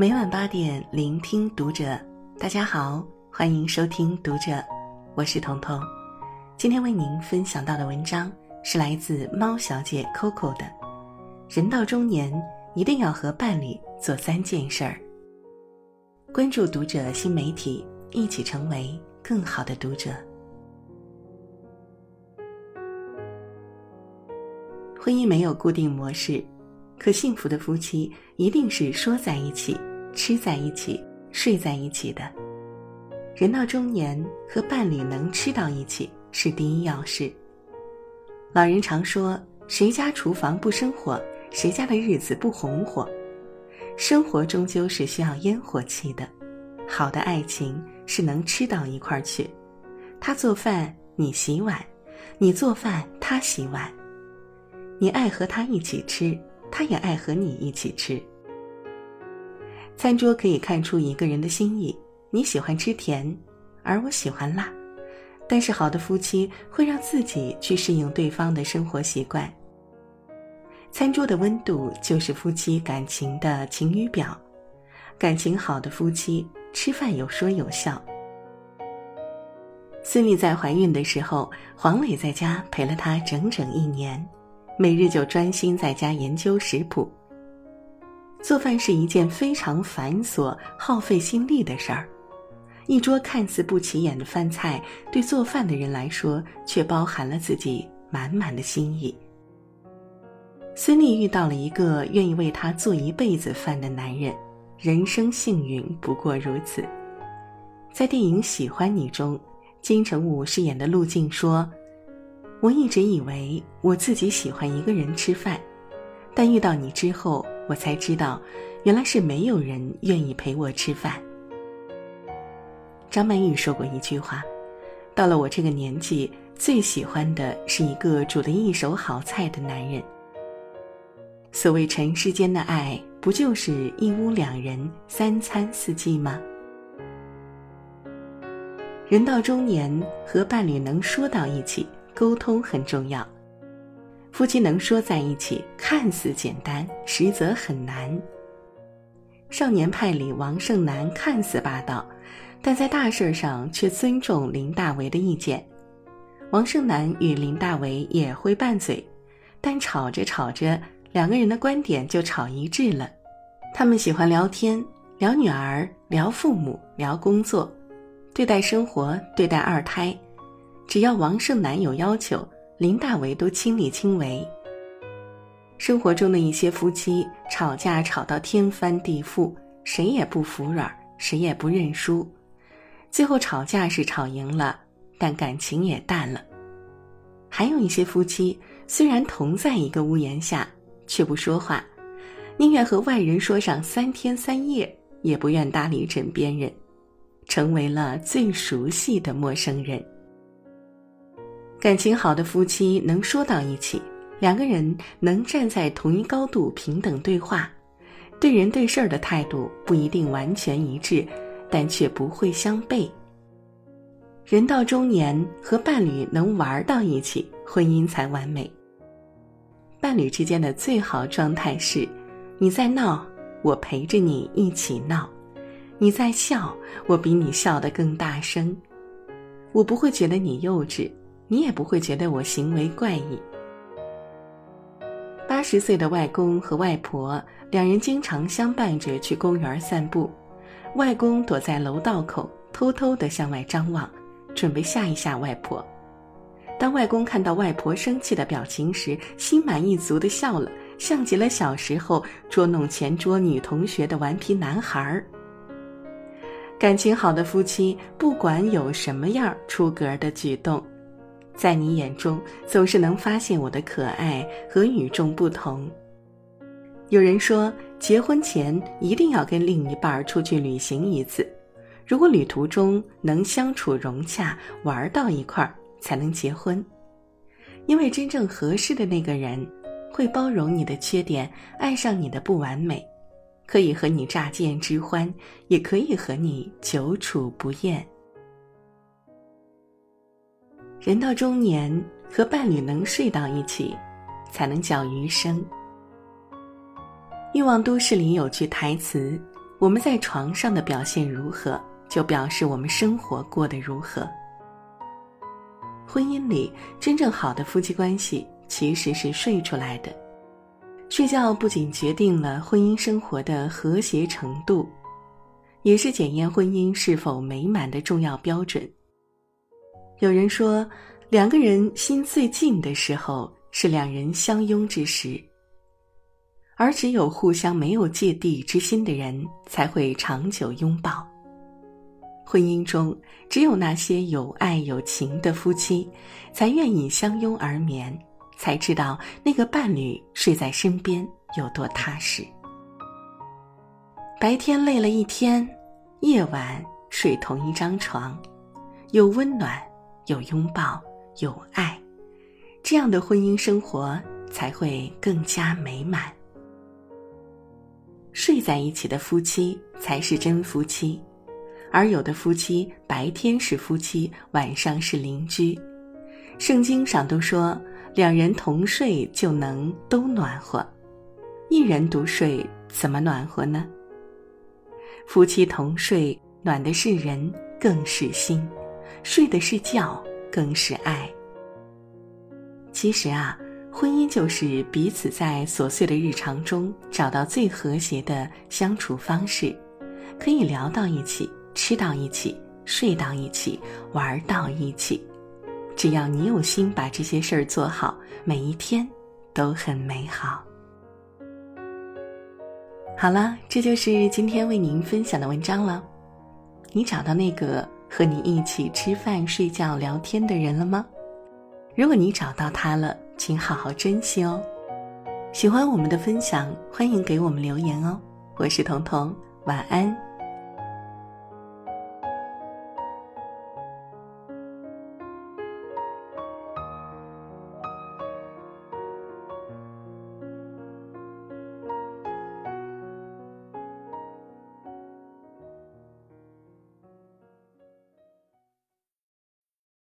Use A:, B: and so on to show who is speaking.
A: 每晚八点，聆听读者。大家好，欢迎收听读者，我是彤彤。今天为您分享到的文章是来自猫小姐 Coco 的。人到中年，一定要和伴侣做三件事儿。关注读者新媒体，一起成为更好的读者。婚姻没有固定模式，可幸福的夫妻一定是说在一起、吃在一起、睡在一起的。人到中年，和伴侣能吃到一起是第一要事。老人常说：“谁家厨房不生火，谁家的日子不红火。”生活终究是需要烟火气的，好的爱情是能吃到一块儿去。他做饭，你洗碗；你做饭，他洗碗。你爱和他一起吃，他也爱和你一起吃。餐桌可以看出一个人的心意，你喜欢吃甜，而我喜欢辣。但是好的夫妻会让自己去适应对方的生活习惯。餐桌的温度就是夫妻感情的晴雨表，感情好的夫妻吃饭有说有笑。孙俪在怀孕的时候，黄磊在家陪了她整整一年。每日就专心在家研究食谱。做饭是一件非常繁琐、耗费心力的事儿，一桌看似不起眼的饭菜，对做饭的人来说，却包含了自己满满的心意。孙俪遇到了一个愿意为她做一辈子饭的男人，人生幸运不过如此。在电影《喜欢你》中，金城武饰演的陆静说。我一直以为我自己喜欢一个人吃饭，但遇到你之后，我才知道，原来是没有人愿意陪我吃饭。张曼玉说过一句话：“到了我这个年纪，最喜欢的是一个煮得一手好菜的男人。”所谓尘世间的爱，不就是一屋两人，三餐四季吗？人到中年，和伴侣能说到一起。沟通很重要，夫妻能说在一起，看似简单，实则很难。少年派里，王胜男看似霸道，但在大事上却尊重林大为的意见。王胜男与林大为也会拌嘴，但吵着吵着，两个人的观点就吵一致了。他们喜欢聊天，聊女儿，聊父母，聊工作，对待生活，对待二胎。只要王胜男有要求，林大为都亲力亲为。生活中的一些夫妻吵架吵到天翻地覆，谁也不服软，谁也不认输，最后吵架是吵赢了，但感情也淡了。还有一些夫妻虽然同在一个屋檐下，却不说话，宁愿和外人说上三天三夜，也不愿搭理枕边人，成为了最熟悉的陌生人。感情好的夫妻能说到一起，两个人能站在同一高度平等对话，对人对事儿的态度不一定完全一致，但却不会相悖。人到中年，和伴侣能玩到一起，婚姻才完美。伴侣之间的最好状态是：你在闹，我陪着你一起闹；你在笑，我比你笑得更大声。我不会觉得你幼稚。你也不会觉得我行为怪异。八十岁的外公和外婆两人经常相伴着去公园散步，外公躲在楼道口，偷偷地向外张望，准备吓一吓外婆。当外公看到外婆生气的表情时，心满意足地笑了，像极了小时候捉弄前桌女同学的顽皮男孩儿。感情好的夫妻，不管有什么样出格的举动。在你眼中，总是能发现我的可爱和与众不同。有人说，结婚前一定要跟另一半出去旅行一次，如果旅途中能相处融洽，玩到一块儿，才能结婚。因为真正合适的那个人，会包容你的缺点，爱上你的不完美，可以和你乍见之欢，也可以和你久处不厌。人到中年，和伴侣能睡到一起，才能叫余生。欲望都市里有句台词：“我们在床上的表现如何，就表示我们生活过得如何。婚姻里真正好的夫妻关系，其实是睡出来的。睡觉不仅决定了婚姻生活的和谐程度，也是检验婚姻是否美满的重要标准。有人说，两个人心最近的时候是两人相拥之时，而只有互相没有芥蒂之心的人才会长久拥抱。婚姻中，只有那些有爱有情的夫妻，才愿意相拥而眠。才知道那个伴侣睡在身边有多踏实。白天累了一天，夜晚睡同一张床，有温暖，有拥抱，有爱，这样的婚姻生活才会更加美满。睡在一起的夫妻才是真夫妻，而有的夫妻白天是夫妻，晚上是邻居。圣经上都说。两人同睡就能都暖和，一人独睡怎么暖和呢？夫妻同睡，暖的是人，更是心；睡的是觉，更是爱。其实啊，婚姻就是彼此在琐碎的日常中找到最和谐的相处方式，可以聊到一起，吃到一起，睡到一起，玩到一起。只要你有心把这些事儿做好，每一天都很美好。好了，这就是今天为您分享的文章了。你找到那个和你一起吃饭、睡觉、聊天的人了吗？如果你找到他了，请好好珍惜哦。喜欢我们的分享，欢迎给我们留言哦。我是彤彤，晚安。